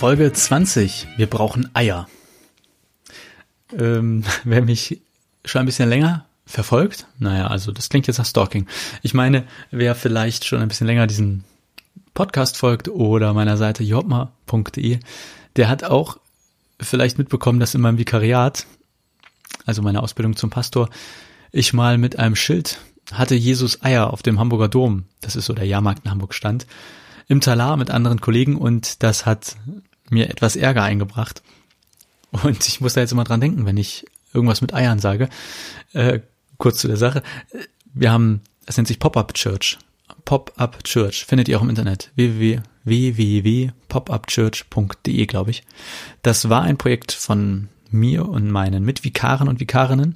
Folge 20. Wir brauchen Eier. Ähm, wer mich schon ein bisschen länger verfolgt, naja, also das klingt jetzt nach Stalking. Ich meine, wer vielleicht schon ein bisschen länger diesen Podcast folgt oder meiner Seite jobma.de, der hat auch vielleicht mitbekommen, dass in meinem Vikariat, also meine Ausbildung zum Pastor, ich mal mit einem Schild hatte Jesus Eier auf dem Hamburger Dom, das ist so der Jahrmarkt in Hamburg stand, im Talar mit anderen Kollegen und das hat mir etwas Ärger eingebracht. Und ich muss da jetzt immer dran denken, wenn ich irgendwas mit Eiern sage. Äh, kurz zu der Sache. Wir haben, es nennt sich Pop-Up Church. Pop-Up Church findet ihr auch im Internet. www.popupchurch.de, glaube ich. Das war ein Projekt von mir und meinen Mitvikaren und Vikarinnen.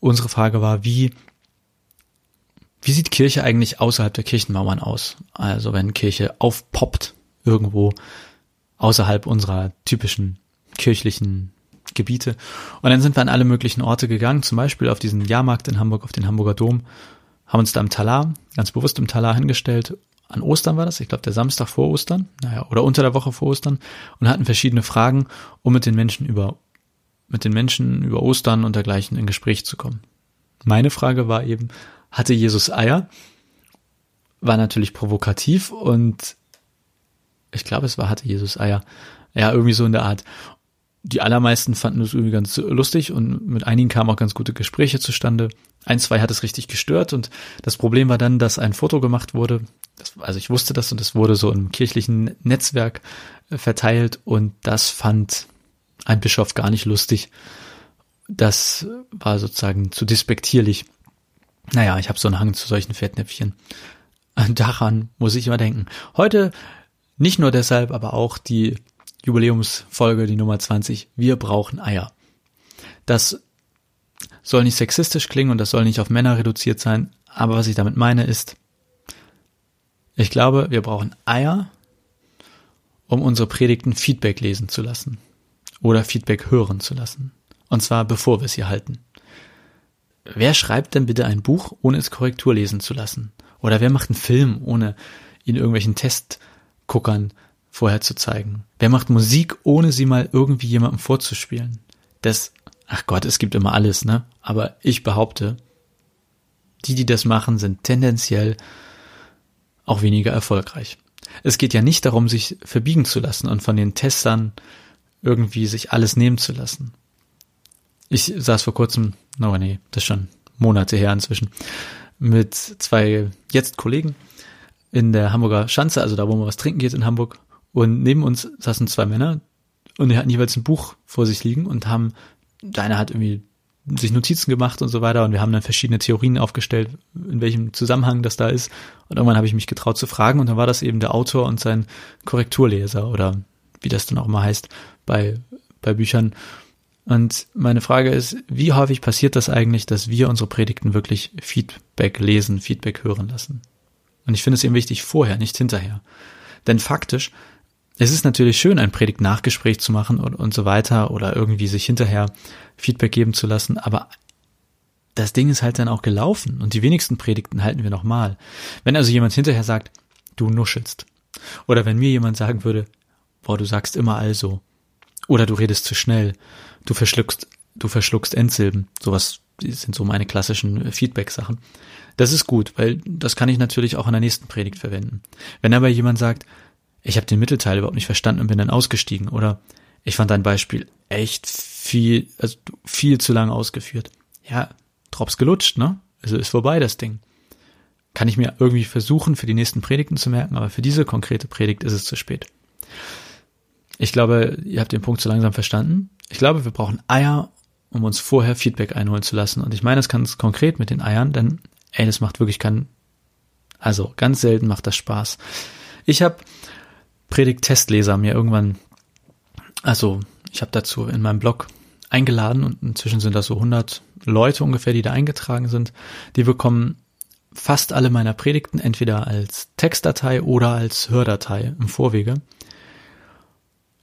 Unsere Frage war, wie wie sieht Kirche eigentlich außerhalb der Kirchenmauern aus? Also wenn Kirche aufpoppt irgendwo außerhalb unserer typischen kirchlichen Gebiete. Und dann sind wir an alle möglichen Orte gegangen, zum Beispiel auf diesen Jahrmarkt in Hamburg, auf den Hamburger Dom, haben uns da im Talar, ganz bewusst im Talar hingestellt. An Ostern war das, ich glaube der Samstag vor Ostern, naja, oder unter der Woche vor Ostern und hatten verschiedene Fragen, um mit den Menschen über, mit den Menschen über Ostern und dergleichen in Gespräch zu kommen. Meine Frage war eben, hatte Jesus Eier? War natürlich provokativ und ich glaube, es war, hatte Jesus Eier. Ja, irgendwie so in der Art. Die allermeisten fanden es irgendwie ganz lustig und mit einigen kamen auch ganz gute Gespräche zustande. Ein, zwei hat es richtig gestört und das Problem war dann, dass ein Foto gemacht wurde. Das, also ich wusste das und es wurde so im kirchlichen Netzwerk äh, verteilt und das fand ein Bischof gar nicht lustig. Das war sozusagen zu despektierlich. Naja, ich habe so einen Hang zu solchen Fettnäpfchen. Daran muss ich immer denken. Heute nicht nur deshalb, aber auch die Jubiläumsfolge, die Nummer 20, wir brauchen Eier. Das soll nicht sexistisch klingen und das soll nicht auf Männer reduziert sein, aber was ich damit meine ist, ich glaube, wir brauchen Eier, um unsere Predigten Feedback lesen zu lassen oder Feedback hören zu lassen. Und zwar bevor wir es hier halten. Wer schreibt denn bitte ein Buch, ohne es Korrektur lesen zu lassen? Oder wer macht einen Film, ohne ihn irgendwelchen Test Guckern vorher zu zeigen? Wer macht Musik, ohne sie mal irgendwie jemandem vorzuspielen? Das, ach Gott, es gibt immer alles, ne? Aber ich behaupte, die, die das machen, sind tendenziell auch weniger erfolgreich. Es geht ja nicht darum, sich verbiegen zu lassen und von den Testern irgendwie sich alles nehmen zu lassen. Ich saß vor kurzem, no nee, das ist schon Monate her inzwischen, mit zwei jetzt Kollegen in der Hamburger Schanze, also da, wo man was trinken geht in Hamburg. Und neben uns saßen zwei Männer und die hatten jeweils ein Buch vor sich liegen und haben, der eine hat irgendwie sich Notizen gemacht und so weiter und wir haben dann verschiedene Theorien aufgestellt, in welchem Zusammenhang das da ist. Und irgendwann habe ich mich getraut zu fragen und dann war das eben der Autor und sein Korrekturleser oder wie das dann auch immer heißt bei, bei Büchern. Und meine Frage ist, wie häufig passiert das eigentlich, dass wir unsere Predigten wirklich Feedback lesen, Feedback hören lassen? Und ich finde es eben wichtig vorher, nicht hinterher. Denn faktisch, es ist natürlich schön, ein Predigt-Nachgespräch zu machen und, und so weiter oder irgendwie sich hinterher Feedback geben zu lassen, aber das Ding ist halt dann auch gelaufen und die wenigsten Predigten halten wir nochmal. Wenn also jemand hinterher sagt, du nuschelst, oder wenn mir jemand sagen würde, boah, du sagst immer also, oder du redest zu schnell, du verschluckst, du verschluckst Endsilben, sowas sind so meine klassischen Feedback-Sachen. Das ist gut, weil das kann ich natürlich auch in der nächsten Predigt verwenden. Wenn aber jemand sagt, ich habe den Mittelteil überhaupt nicht verstanden und bin dann ausgestiegen oder ich fand dein Beispiel echt viel, also viel zu lang ausgeführt. Ja, Drops gelutscht, ne? Also ist vorbei das Ding. Kann ich mir irgendwie versuchen, für die nächsten Predigten zu merken, aber für diese konkrete Predigt ist es zu spät. Ich glaube, ihr habt den Punkt zu langsam verstanden. Ich glaube, wir brauchen Eier, um uns vorher Feedback einholen zu lassen. Und ich meine es ganz konkret mit den Eiern, denn ey, das macht wirklich keinen, Also ganz selten macht das Spaß. Ich habe Predigt-Testleser mir irgendwann, also ich habe dazu in meinem Blog eingeladen und inzwischen sind das so 100 Leute ungefähr, die da eingetragen sind. Die bekommen fast alle meiner Predigten entweder als Textdatei oder als Hördatei im Vorwege.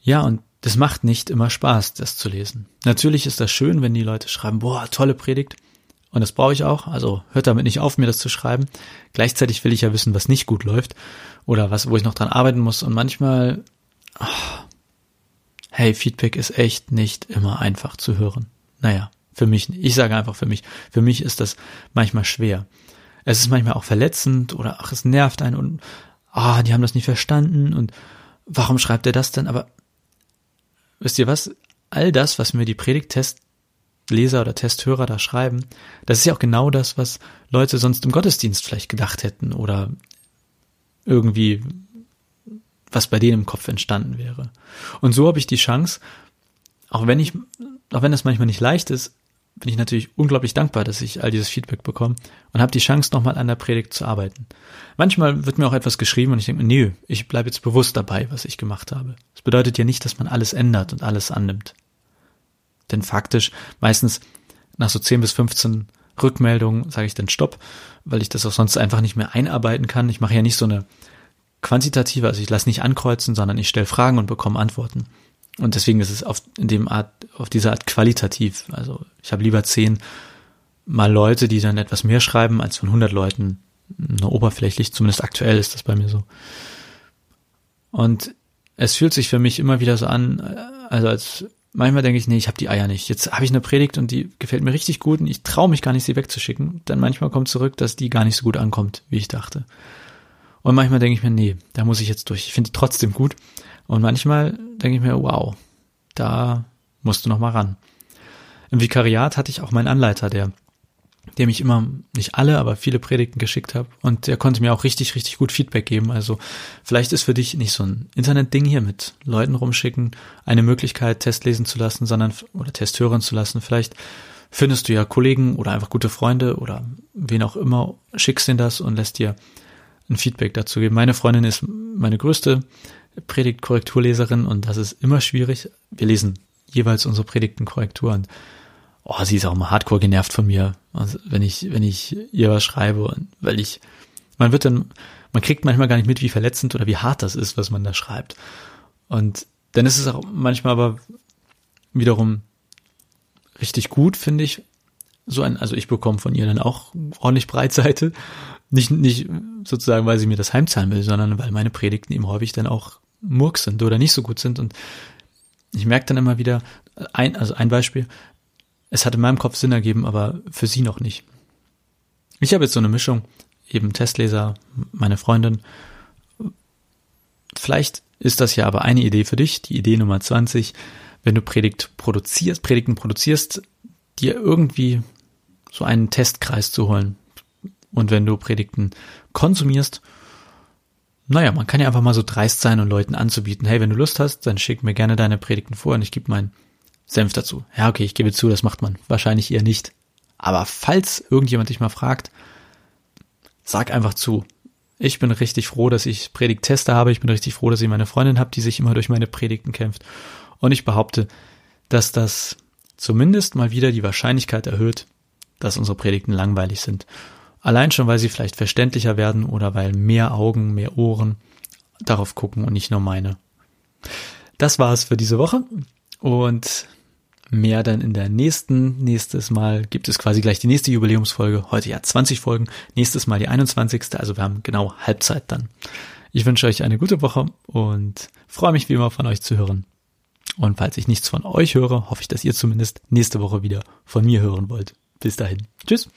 Ja, und das macht nicht immer Spaß, das zu lesen. Natürlich ist das schön, wenn die Leute schreiben, boah, tolle Predigt. Und das brauche ich auch. Also hört damit nicht auf, mir das zu schreiben. Gleichzeitig will ich ja wissen, was nicht gut läuft oder was, wo ich noch dran arbeiten muss. Und manchmal, oh, hey, Feedback ist echt nicht immer einfach zu hören. Naja, für mich, ich sage einfach für mich, für mich ist das manchmal schwer. Es ist manchmal auch verletzend oder ach, es nervt einen und ah, die haben das nicht verstanden und warum schreibt er das denn? Aber wisst ihr was? All das, was mir die Predigtestleser oder Testhörer da schreiben, das ist ja auch genau das, was Leute sonst im Gottesdienst vielleicht gedacht hätten oder irgendwie was bei denen im Kopf entstanden wäre. Und so habe ich die Chance, auch wenn ich, auch wenn es manchmal nicht leicht ist, bin ich natürlich unglaublich dankbar, dass ich all dieses Feedback bekomme und habe die Chance, nochmal an der Predigt zu arbeiten. Manchmal wird mir auch etwas geschrieben und ich denke mir, nee, ich bleibe jetzt bewusst dabei, was ich gemacht habe. Das bedeutet ja nicht, dass man alles ändert und alles annimmt. Denn faktisch, meistens nach so 10 bis 15 Rückmeldungen sage ich dann Stopp, weil ich das auch sonst einfach nicht mehr einarbeiten kann. Ich mache ja nicht so eine quantitative, also ich lasse nicht ankreuzen, sondern ich stelle Fragen und bekomme Antworten. Und deswegen ist es auf, in dem Art, auf diese Art qualitativ. Also ich habe lieber zehn mal Leute, die dann etwas mehr schreiben, als von 100 Leuten nur oberflächlich. Zumindest aktuell ist das bei mir so. Und es fühlt sich für mich immer wieder so an, also als manchmal denke ich, nee, ich habe die Eier nicht. Jetzt habe ich eine Predigt und die gefällt mir richtig gut und ich traue mich gar nicht, sie wegzuschicken. Dann manchmal kommt zurück, dass die gar nicht so gut ankommt, wie ich dachte. Und manchmal denke ich mir, nee, da muss ich jetzt durch. Ich finde trotzdem gut. Und manchmal denke ich mir, wow, da musst du noch mal ran. Im Vikariat hatte ich auch meinen Anleiter, der, der mich immer, nicht alle, aber viele Predigten geschickt hat. Und der konnte mir auch richtig, richtig gut Feedback geben. Also vielleicht ist für dich nicht so ein Internetding hier mit Leuten rumschicken, eine Möglichkeit, Test lesen zu lassen, sondern, oder Test hören zu lassen. Vielleicht findest du ja Kollegen oder einfach gute Freunde oder wen auch immer, schickst denen das und lässt dir ein Feedback dazu geben. Meine Freundin ist meine größte Predigtkorrekturleserin und das ist immer schwierig. Wir lesen jeweils unsere Predigten Korrektur und oh, sie ist auch immer hardcore genervt von mir, also wenn ich, wenn ich ihr was schreibe, weil ich, man wird dann, man kriegt manchmal gar nicht mit, wie verletzend oder wie hart das ist, was man da schreibt. Und dann ist es auch manchmal aber wiederum richtig gut, finde ich. So ein, also ich bekomme von ihr dann auch ordentlich Breitseite nicht, nicht sozusagen, weil sie mir das heimzahlen will, sondern weil meine Predigten eben häufig dann auch Murk sind oder nicht so gut sind. Und ich merke dann immer wieder, ein, also ein Beispiel, es hat in meinem Kopf Sinn ergeben, aber für sie noch nicht. Ich habe jetzt so eine Mischung, eben Testleser, meine Freundin. Vielleicht ist das ja aber eine Idee für dich, die Idee Nummer 20, wenn du Predigt produzierst, Predigten produzierst, dir irgendwie so einen Testkreis zu holen, und wenn du Predigten konsumierst, naja, man kann ja einfach mal so dreist sein und Leuten anzubieten, hey, wenn du Lust hast, dann schick mir gerne deine Predigten vor und ich gebe meinen Senf dazu. Ja, okay, ich gebe zu, das macht man. Wahrscheinlich eher nicht. Aber falls irgendjemand dich mal fragt, sag einfach zu. Ich bin richtig froh, dass ich Predigttester habe. Ich bin richtig froh, dass ich meine Freundin habe, die sich immer durch meine Predigten kämpft. Und ich behaupte, dass das zumindest mal wieder die Wahrscheinlichkeit erhöht, dass unsere Predigten langweilig sind. Allein schon, weil sie vielleicht verständlicher werden oder weil mehr Augen, mehr Ohren darauf gucken und nicht nur meine. Das war es für diese Woche und mehr dann in der nächsten. Nächstes Mal gibt es quasi gleich die nächste Jubiläumsfolge. Heute ja 20 Folgen, nächstes Mal die 21. Also wir haben genau Halbzeit dann. Ich wünsche euch eine gute Woche und freue mich wie immer von euch zu hören. Und falls ich nichts von euch höre, hoffe ich, dass ihr zumindest nächste Woche wieder von mir hören wollt. Bis dahin. Tschüss.